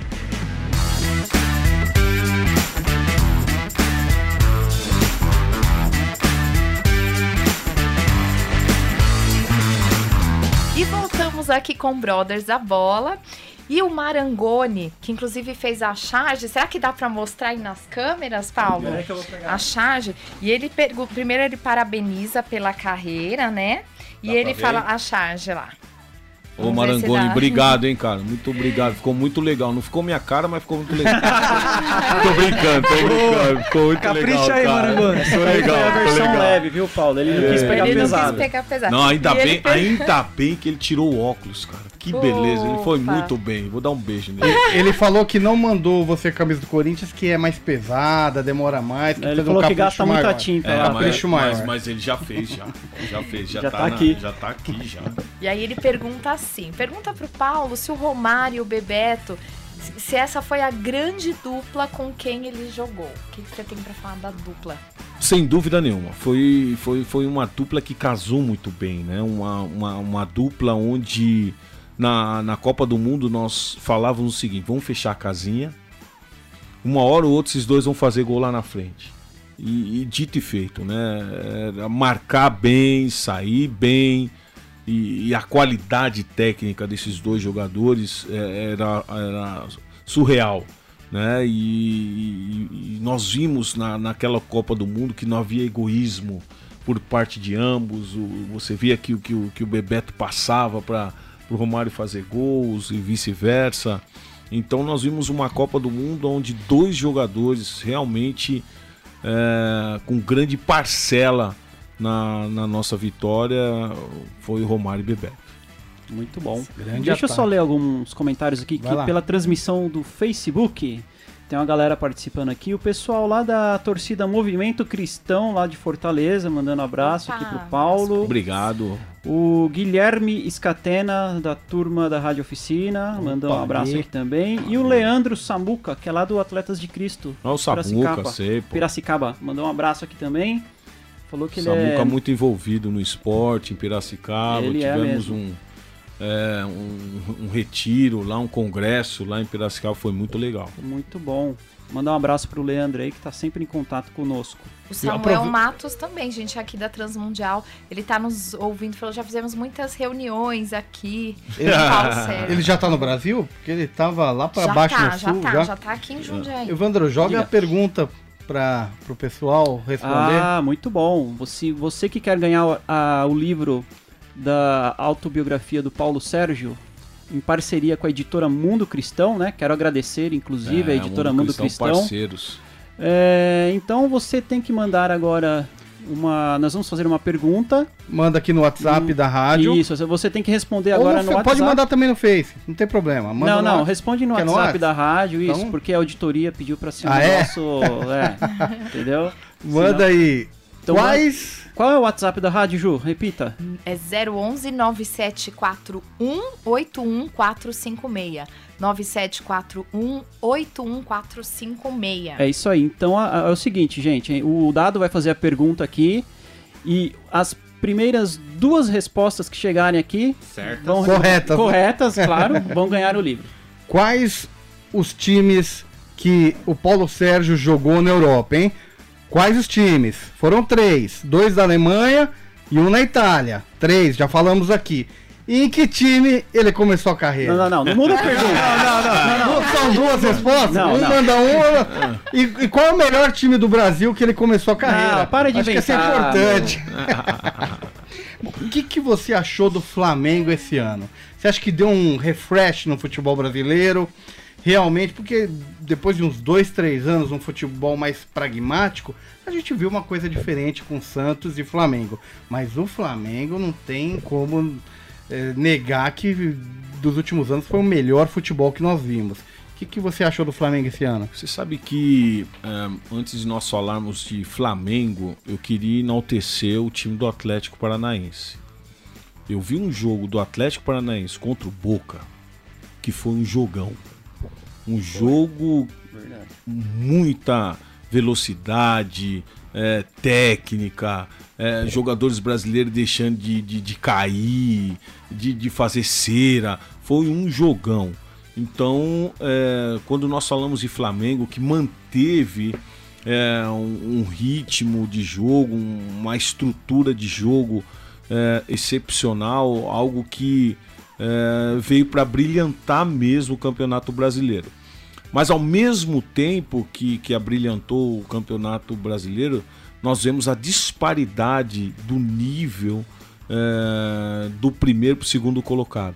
E voltamos aqui com Brothers da Bola. E o Marangoni, que inclusive fez a charge, será que dá pra mostrar aí nas câmeras, Paulo? A charge. E ele primeiro ele parabeniza pela carreira, né? E Dá pra ele fala a charge lá. Ô Marangoni, obrigado, hein, cara. Muito obrigado. Ficou muito legal. Não ficou minha cara, mas ficou muito legal. *laughs* tô brincando, tô brincando. Ficou muito Capricha legal. aí, cara. Marangoni. Ficou legal. Foi a versão legal. leve, viu, Paulo? Ele não quis pegar Ele não pesado. quis pegar pesado. Não, ainda E ele bem, ainda bem que ele tirou o óculos, cara. Que beleza. Ele foi Opa. muito bem. Vou dar um beijo nele. Ele falou que não mandou você a camisa do Corinthians, que é mais pesada, demora mais. Que Ele de um falou que gasta muita maior. tinta É, mas, capricho maior. mas, mas ele já fez, já. Já fez, já, Já tá, tá na- aqui. Já tá aqui, já. E aí ele pergunta assim: pergunta pro Paulo se o Romário e o Bebeto, se- essa foi a grande dupla com quem ele jogou. O que, você tem pra falar da dupla? Sem dúvida nenhuma. Foi, foi, foi uma dupla que casou muito bem, né? Uma, uma, uma dupla onde na, na Copa do Mundo nós falávamos o seguinte: vamos fechar a casinha. Uma hora ou outra esses dois vão fazer gol lá na frente. E, e dito e feito, né? Marcar bem, sair bem. E, e a qualidade técnica desses dois jogadores é, era, era surreal. Né? E, e- nós vimos na, naquela Copa do Mundo que não havia egoísmo por parte de ambos. O- você via que, o- que, o, que o Bebeto passava para o Romário fazer gols e vice-versa. Então nós vimos uma Copa do Mundo onde dois jogadores realmente é, com grande parcela na, na nossa vitória foi o Romário e Bebeto. Muito bom. Grande Deixa eu ataque. só ler alguns comentários aqui, que pela transmissão do Facebook, tem uma galera participando aqui. O pessoal lá da torcida Movimento Cristão, lá de Fortaleza, mandando abraço Opa, aqui pro Paulo. Obrigado. O Guilherme Escatena, da turma da Rádio Oficina, mandou um abraço aí. aqui também. E o Leandro Samuca, que é lá do Atletas de Cristo, Olha o Samuca, Piracicaba. sei, pô. Piracicaba, mandou um abraço aqui também. Falou que ele Samuca é... muito envolvido no esporte, em Piracicaba. Ele é Tivemos mesmo. um, é, um, um retiro lá, um congresso lá em Piracicaba, foi muito legal. Muito bom. Mandar um abraço pro Leandro aí, que tá sempre em contato conosco. O Samuel aprove- Matos também, gente, aqui da Transmundial. Ele tá nos ouvindo, falou: já fizemos muitas reuniões aqui. Ele- Fala sério. Ele já tá no Brasil? Porque ele tava lá já baixo tá, no já sul. tá, já tá aqui em Jundiaí. Evandro, joga Diga. a pergunta para pro pessoal responder. Ah, muito bom. Você, você que quer ganhar o- a- o livro da autobiografia do Paulo Sérgio, em parceria com a editora Mundo Cristão, né? Quero agradecer, inclusive, a editora Mundo Cristão. parceiros. É, então você tem que mandar agora uma. Nós vamos fazer uma pergunta. Manda aqui no WhatsApp da rádio. Isso, você tem que responder Ou agora no no WhatsApp. Pode mandar também no Face, não tem problema. Manda não, não, responde no Quer no WhatsApp Whats? da rádio, isso, Então- porque a auditoria pediu pra ser Ah, o é? nosso. É, *laughs* entendeu? Manda aí. Então, Quais. Qual é o WhatsApp da rádio, Ju? Repita. É 011 9741 81456. 9741 81456. É isso aí. Então é o seguinte, gente. O Dado vai fazer a pergunta aqui e as primeiras duas respostas que chegarem aqui Certo. vão Corretas. *laughs* corretas, claro, vão ganhar o livro. Quais os times que o Paulo Sérgio jogou na Europa, hein? Quais os times? Foram três. Dois da Alemanha e um na Itália. Três, já falamos aqui. E em que time ele começou a carreira? Não, não, não. Não muda a pergunta. Não, São duas respostas? Não, um não. manda um. E, e qual é o melhor time do Brasil que ele começou a carreira? Não, para de Acho que isso é inventar, importante. *laughs* o que, que você achou do Flamengo esse ano? Você acha que deu um refresh no futebol brasileiro? Realmente, porque depois de uns dois, três anos, um futebol mais pragmático, a gente viu uma coisa diferente com Santos e Flamengo. Mas o Flamengo não tem como eh, negar que dos últimos anos foi o melhor futebol que nós vimos. O que, que você achou do Flamengo esse ano? Você sabe que eh, antes de nós falarmos de Flamengo, eu queria enaltecer o time do Atlético Paranaense. Eu vi um jogo do Atlético Paranaense contra o Boca que foi um jogão. Um jogo muita velocidade, é, técnica, é, jogadores brasileiros deixando de, de, de cair, de, de fazer cera. Foi um jogão. Então, é, quando nós falamos de Flamengo, que manteve é, um, um ritmo de jogo, um- uma estrutura de jogo é, excepcional, algo que é, veio para brilhantar mesmo o Campeonato Brasileiro. Mas ao mesmo tempo que, que abrilhantou o Campeonato Brasileiro, nós vemos a disparidade do nível é, do primeiro para o segundo colocado.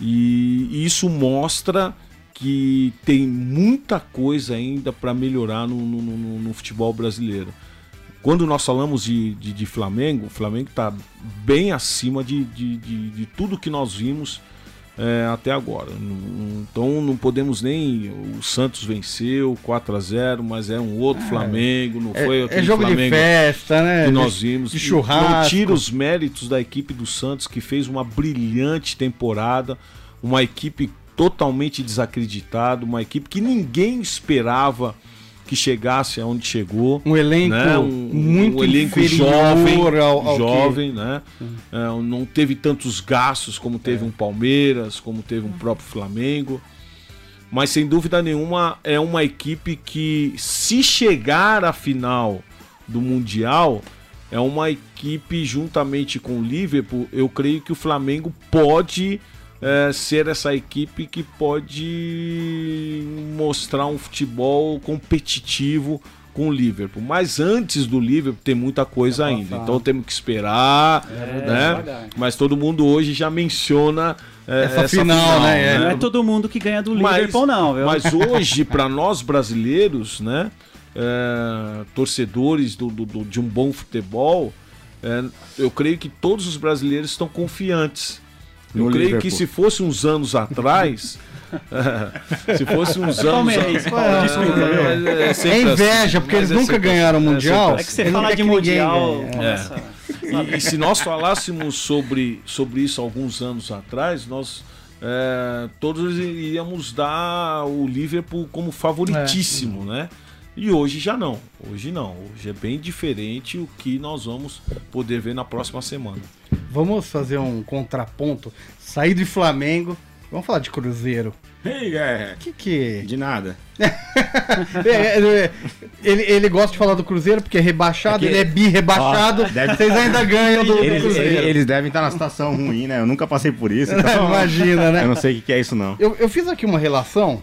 E isso mostra que tem muita coisa ainda para melhorar no, no, no, no, futebol brasileiro. Quando nós falamos de, de, de Flamengo, o Flamengo está bem acima de, de, de tudo que nós vimos é, até agora. Então não podemos nem. O Santos venceu 4 a 0 mas é um outro é, Flamengo, não é, foi é aquele é jogo Flamengo de festa, né? Que nós vimos. De churrasco. Não tira os méritos da equipe do Santos, que fez uma brilhante temporada, uma equipe totalmente desacreditada, uma equipe que ninguém esperava que chegasse aonde chegou. Um elenco né? um, muito um elenco jovem, ao, ao jovem, que... né? É, não teve tantos gastos como teve é. um Palmeiras, como teve um próprio Flamengo. Mas sem dúvida nenhuma é uma equipe que, se chegar à final do Mundial, é uma equipe juntamente com o Liverpool. Eu creio que o Flamengo pode é, ser essa equipe que pode mostrar um futebol competitivo com o Liverpool. Mas antes do Liverpool tem muita coisa é ainda. Então temos que esperar, é, né? Mas todo mundo hoje já menciona é, essa, essa, final, final né? né? Não é todo mundo que ganha do Liverpool, mas, não. Viu? Mas *laughs* hoje, para nós brasileiros, né? É, torcedores do, do, do, de um bom futebol, é, eu creio que todos os brasileiros estão confiantes eu creio Liverpool. que se fosse uns anos atrás. *laughs* *laughs* se fosse uns anos. É, é, é, é inveja, assim, porque eles nunca ganharam o Mundial. É que você fala de Mundial. E, e, se nós falássemos sobre, sobre isso alguns anos atrás, nós é, todos iríamos dar o Liverpool como favoritíssimo, é. né? E hoje já não. Hoje não. Hoje é bem diferente o que nós vamos poder ver na próxima semana. Vamos fazer um contraponto. Sair de Flamengo. Vamos falar de Cruzeiro. Ei, é. Que que. De nada. *laughs* É, é, é, ele, ele gosta de falar do Cruzeiro porque é rebaixado, é que... ele é bi-rebaixado. Deve... Vocês ainda ganham do, eles, do Cruzeiro. Eles devem estar na situação ruim, né? Eu nunca passei por isso. Então... *laughs* Imagina, né? Eu não sei o que é isso, não. Eu, eu fiz aqui uma relação.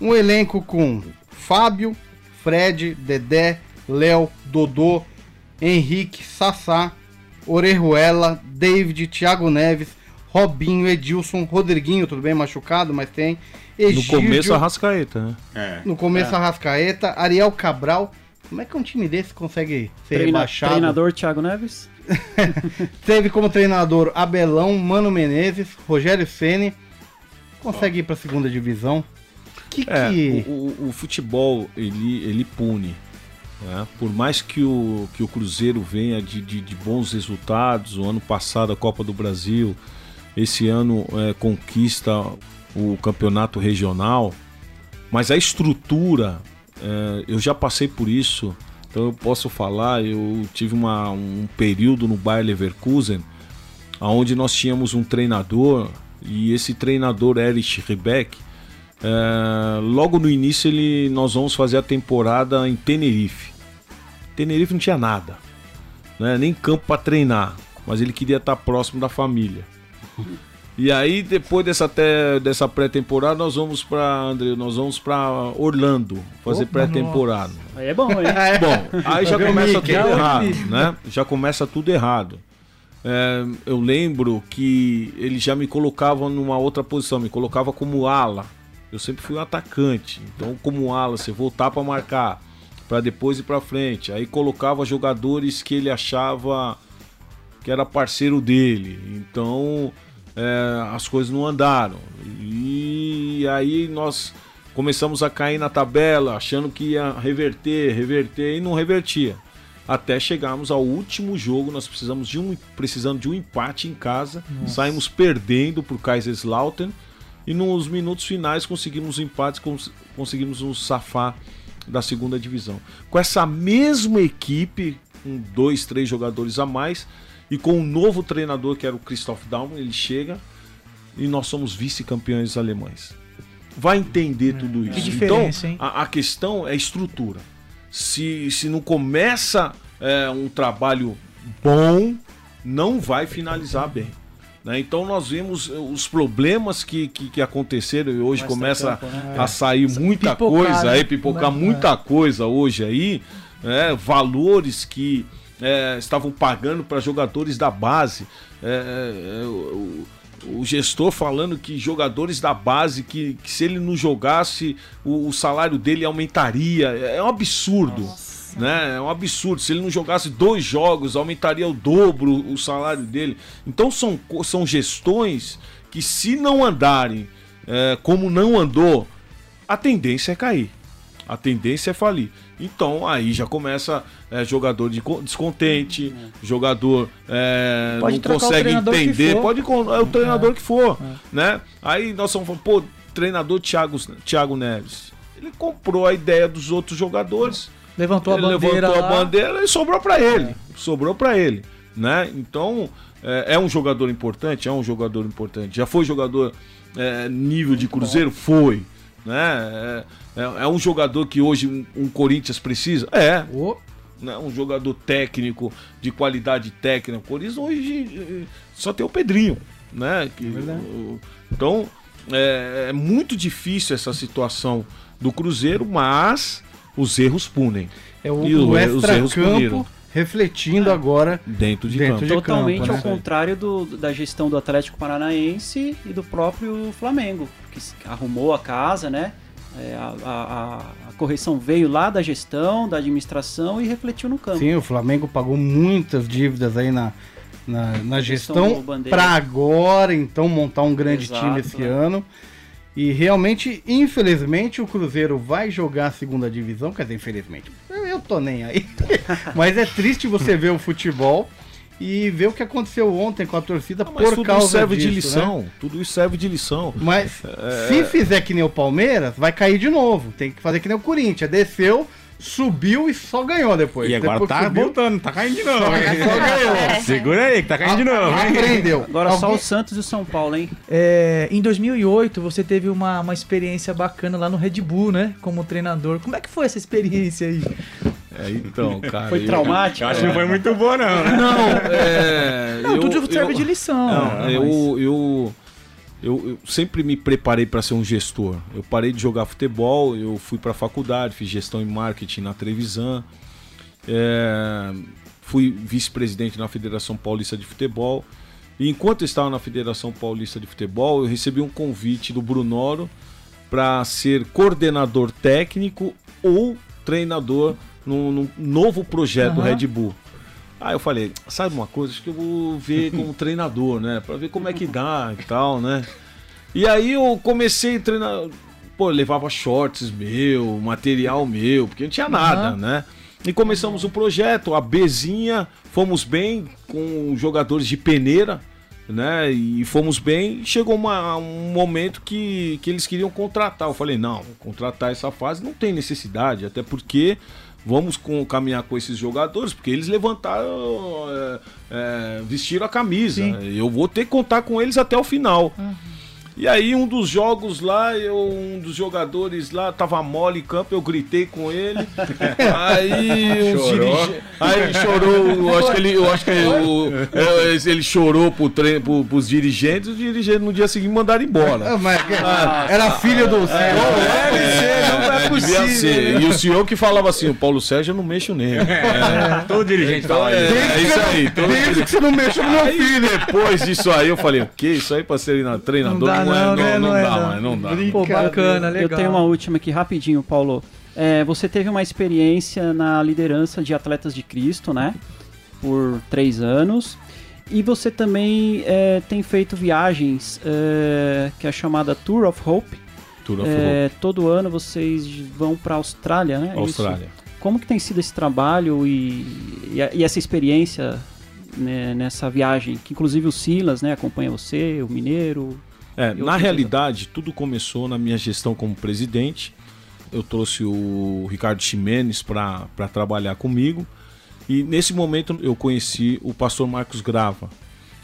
Um elenco com Fábio, Fred, Dedé, Léo, Dodô, Henrique, Sassá, Orejuela, David, Thiago Neves, Robinho, Edilson, Rodriguinho, tudo bem machucado, mas tem. Egídio, no começo a Rascaeta, né? É. No começo é. a Rascaeta, Ariel Cabral. Como é que um time desse consegue ser Treina, rebaixado? Treinador Thiago Neves? *laughs* Teve como treinador Abelão, Mano Menezes, Rogério Ceni. Consegue ir para a segunda divisão. Que é, que... O, o, o, futebol ele, ele pune. Né? Por mais que o, que o Cruzeiro venha de, de, de bons resultados, o ano passado a Copa do Brasil, esse ano é, conquista o campeonato regional, mas a estrutura, é, eu já passei por isso, então eu posso falar, eu tive uma, um período no Bayer Leverkusen, onde nós tínhamos um treinador, e esse treinador Erich Ribbeck, é, logo no início ele, nós vamos fazer a temporada em Tenerife. Tenerife não tinha nada, né? nem campo para treinar, mas ele queria estar próximo da família. E aí depois dessa, dessa pré-temporada nós vamos para André, nós vamos para Orlando fazer pré-temporada. Aí é bom, hein? *laughs* é bom. Aí já começa tudo errado, né? Já começa tudo errado. É, eu lembro que ele já me colocava numa outra posição, me colocava como ala eu sempre fui um atacante. Então, como ala, você voltar para marcar, para depois ir para frente. Aí colocava jogadores que ele achava que era parceiro dele. Então, é, as coisas não andaram. E aí nós começamos a cair na tabela, achando que ia reverter, reverter e não revertia. Até chegarmos ao último jogo, nós precisamos de um, precisando de um empate em casa, Nossa. saímos perdendo para o Kaiserslautern e nos minutos finais conseguimos um empate, conseguimos nos safar da segunda divisão. Com essa mesma equipe, com dois, três jogadores a mais, e com um novo treinador que era o Christoph Daum, ele chega e nós somos vice-campeões alemães. Vai entender tudo isso. Que diferença, então, a, a, questão é estrutura. Se, se não começa é, um trabalho bom, não vai finalizar bem. Né? Então nós vimos eh, os problemas que, que, que aconteceram e hoje começa campo, né? a sair muita pipocar, coisa, aí, pipocar muita coisa hoje aí, né? valores que é, estavam pagando para jogadores da base. É, é, o gestor falando que jogadores da base, que, que se ele não jogasse, o, o, salário dele aumentaria. É um absurdo. Né? É um absurdo. Se ele não jogasse dois jogos, aumentaria o dobro o salário dele. Então são, são gestões que, se não andarem é, como não andou, a tendência é cair. A tendência é falir. Então aí já começa é, jogador de descontente, é. jogador é, não consegue entender, pode é o treinador que for, é. né? Aí nós vamos falando, pô, treinador Thiago, Thiago Neves, ele comprou a ideia dos outros jogadores, levantou a bandeira, levantou a bandeira e sobrou para ele, sobrou para ele, né? Então é, é, um jogador importante, é um jogador importante. Já foi jogador é, nível de Cruzeiro, foi, né? É, é, um jogador que hoje um, um Corinthians precisa? É. Oh. Né? Um jogador técnico, de qualidade técnica. O Corinthians hoje eh, só tem o Pedrinho. Né? Que, é então, é, é muito difícil essa situação do Cruzeiro, mas os erros punem. É o, e o, os erros puniram refletindo é. agora dentro de dentro campo. De Totalmente campo, né? ao contrário do, da gestão do Atlético Paranaense e do próprio Flamengo, que arrumou a casa, né? É, a, a, a, correção veio lá da gestão, da administração e refletiu no campo. Sim, o Flamengo pagou muitas dívidas aí na, na, na gestão para agora, então, montar um grande Exato, time esse né? ano. E realmente, infelizmente, o Cruzeiro vai jogar a segunda divisão. Quer dizer, infelizmente, eu tô nem aí. *laughs* Mas é triste você ver o futebol e ver o que aconteceu ontem com a torcida não, por tudo causa isso serve disso, de lição. Né? Tudo isso serve de lição. Mas é... se fizer que nem o Palmeiras, vai cair de novo. Tem que fazer que nem o Corinthians. Desceu, subiu e só ganhou depois. E agora depois tá subiu, voltando, tá caindo de novo. Só, ganhou. É. *laughs* Segura aí que tá caindo de novo. Aprendeu. Agora Alguém... só o Santos e o São Paulo, hein? É, em 2008 você teve uma, uma experiência bacana lá no Red Bull, né? Como treinador. Como é que foi essa experiência aí? É, então, *laughs* cara. Foi traumático? Eu, acho que não foi muito boa, não. Né? Não, é. Não, eu, tudo serve eu, de lição. Não, eu, eu, eu, eu, sempre me preparei para ser um gestor. Eu parei de jogar futebol, eu fui para a faculdade, fiz gestão em marketing na Trevisan. É, fui vice-presidente na Federação Paulista de Futebol. E enquanto eu estava na Federação Paulista de Futebol, eu recebi um convite do Brunoro para ser coordenador técnico ou treinador num, num novo projeto uhum. do Red Bull. Aí eu falei, sabe uma coisa, acho que eu vou ver como *laughs* treinador, né? Pra ver como é que dá e tal, né? E aí eu comecei a treinar. Pô, levava shorts meu, material meu, porque não tinha nada, uhum. né? E começamos o projeto, a Bezinha, fomos bem com jogadores de peneira, né? E fomos bem. Chegou uma, um momento que, que eles queriam contratar. Eu falei, não, contratar essa fase não tem necessidade, até porque vamos com, caminhar com esses jogadores, porque eles levantaram, é, é, vestiram a camisa. Sim. Eu vou ter que contar com eles até o final. Uhum. E aí um dos jogos lá, eu, um dos jogadores lá tava mole em campo, eu gritei com ele. *laughs* aí os dirigentes. Aí ele chorou, eu acho que ele, eu acho que ele, é, ele chorou pro treino, pro, pros dirigentes, os dirigentes no dia seguinte mandaram embora. Mas, ah, era filho do senhor. É, é, não é possível. Ser. E o senhor que falava assim, o Paulo Sérgio eu não mexo nele. É. Todo dirigente então, fala isso. É, isso aí. Todo desde que você não mexa no meu filho. Depois disso aí eu falei, o que? Isso aí pra ser treinador não, não, não, é, não, não, não, dá, mas não dá. Pô, bacana, legal. Eu tenho uma última aqui rapidinho, Paulo. É, você teve uma experiência na liderança de Atletas de Cristo, né? Por três anos. E você também é, tem feito viagens é, que é chamada Tour of Hope. Tour of é, Hope. Todo ano vocês vão para a Austrália, né? Austrália. Isso. Como que tem sido esse trabalho e, e, e essa experiência né, nessa viagem? Que inclusive o Silas né, acompanha você, o Mineiro, é, na realidade, tudo começou na minha gestão como presidente. Eu trouxe o Ricardo Ximenes para trabalhar comigo. E nesse momento eu conheci o pastor Marcos Grava.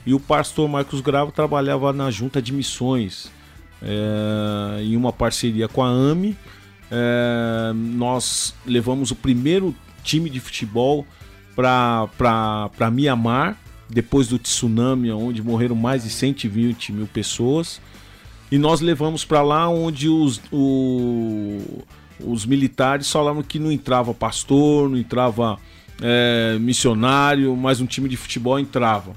E o pastor Marcos Grava trabalhava na junta de missões, é, em uma parceria com a AME. É, nós levamos o primeiro time de futebol para Mianmar, depois do tsunami, onde morreram mais de 120 mil pessoas. E nós levamos para lá onde os, o, os militares falavam que não entrava pastor, não entrava é, missionário, mas um time de futebol entrava.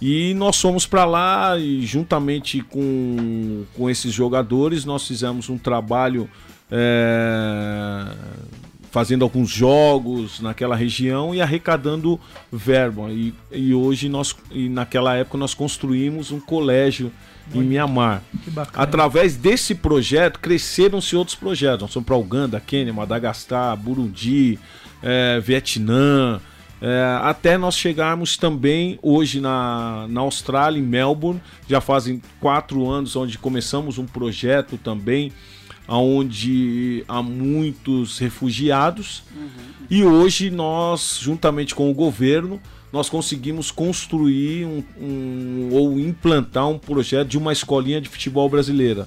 E nós fomos para lá e juntamente com, com esses jogadores nós fizemos um trabalho é, fazendo alguns jogos naquela região e arrecadando verba. E, e hoje nós, e naquela época nós construímos um colégio em Mianmar. Através desse projeto cresceram-se outros projetos. Nós fomos para Uganda, Quênia, Madagascar, Burundi, é, Vietnã. É, até nós chegarmos também hoje na, na Austrália, em Melbourne, já fazem quatro anos onde começamos um projeto também, onde há muitos refugiados, uhum. e hoje nós, juntamente com o governo, nós conseguimos construir um, um, ou implantar um projeto de uma escolinha de futebol brasileira,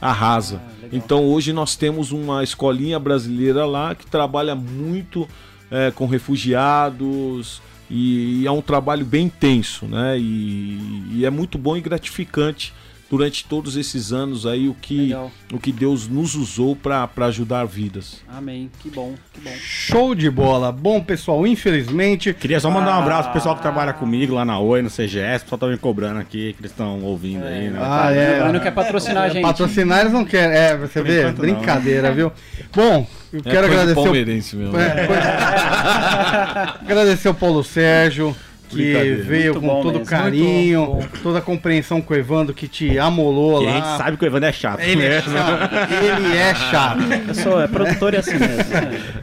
a Rasa. Ah, então hoje nós temos uma escolinha brasileira lá que trabalha muito é, com refugiados e, e, é um trabalho bem intenso, né? E, e, é muito bom e gratificante durante todos esses anos aí o que, o que Deus nos usou para ajudar vidas. Amém. Que bom, que bom. Show de bola. Bom, pessoal, infelizmente. Queria só mandar ah... um abraço pro pessoal que trabalha comigo lá na Oi, no CGS. O pessoal tá me cobrando aqui, que eles estão ouvindo é. aí, né? Ah, é. Mas não quer patrocinar a gente. Patrocinar eles não querem. É, você Por vê? Brincadeira, não. viu? Bom, eu é quero agradecer. Palmeirense o... mesmo. É, coisa... *laughs* agradecer o Paulo Sérgio que veio Muito com todo mesmo. carinho, toda a compreensão com o Evandro que te amolou lá. a gente sabe que o Evandro é chato. Ele é *laughs* chato. Ele é chato. Eu sou é produtor e assim mesmo.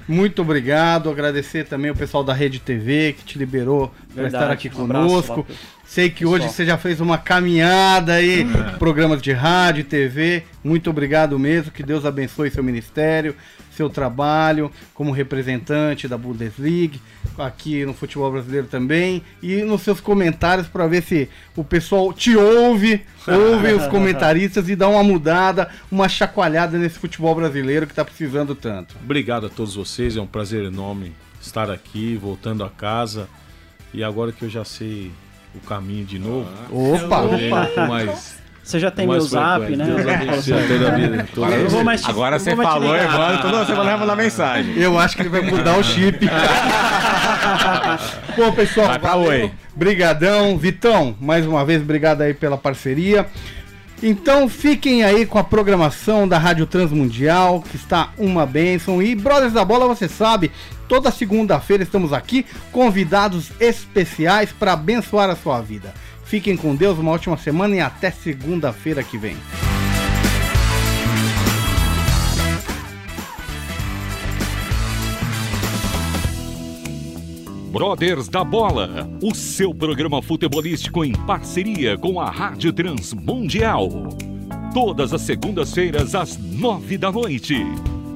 Muito obrigado. Agradecer também o pessoal da Rede TV que te liberou para estar aqui um conosco. Abraço, Sei que hoje você já fez uma caminhada aí, é. programas de rádio, TV. Muito obrigado mesmo. Que Deus abençoe seu ministério, seu trabalho como representante da Bundesliga, aqui no futebol brasileiro também. E nos seus comentários para ver se o pessoal te ouve, ouve os *laughs* comentaristas e dá uma mudada, uma chacoalhada nesse futebol brasileiro que está precisando tanto. Obrigado a todos vocês. É um prazer enorme estar aqui, voltando a casa. E agora que eu já sei o caminho de novo. Opa! Opa. Mais, você já tem meu zap, né? Deus abençoe toda a vida. Toda agora, vou mais, agora você falou, Evandro, toda semana vai mandar mensagem. Eu acho que ele vai mudar o chip. *laughs* Bom, pessoal, vai pra oi. Brigadão. Vitão, mais uma vez, obrigado aí pela parceria. Então fiquem aí com a programação da Rádio Transmundial, que está uma bênção. E Brothers da Bola, você sabe, toda segunda-feira estamos aqui, convidados especiais para abençoar a sua vida. Fiquem com Deus, uma ótima semana e até segunda-feira que vem. Brothers da Bola, o seu programa futebolístico em parceria com a Rádio Transmundial. Todas as segundas-feiras às nove da noite.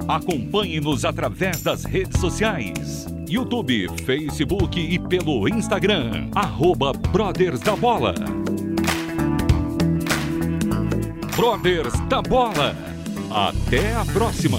Acompanhe-nos através das redes sociais. YouTube, Facebook e pelo Instagram. Arroba Brothers da Bola. Brothers da Bola. Até a próxima.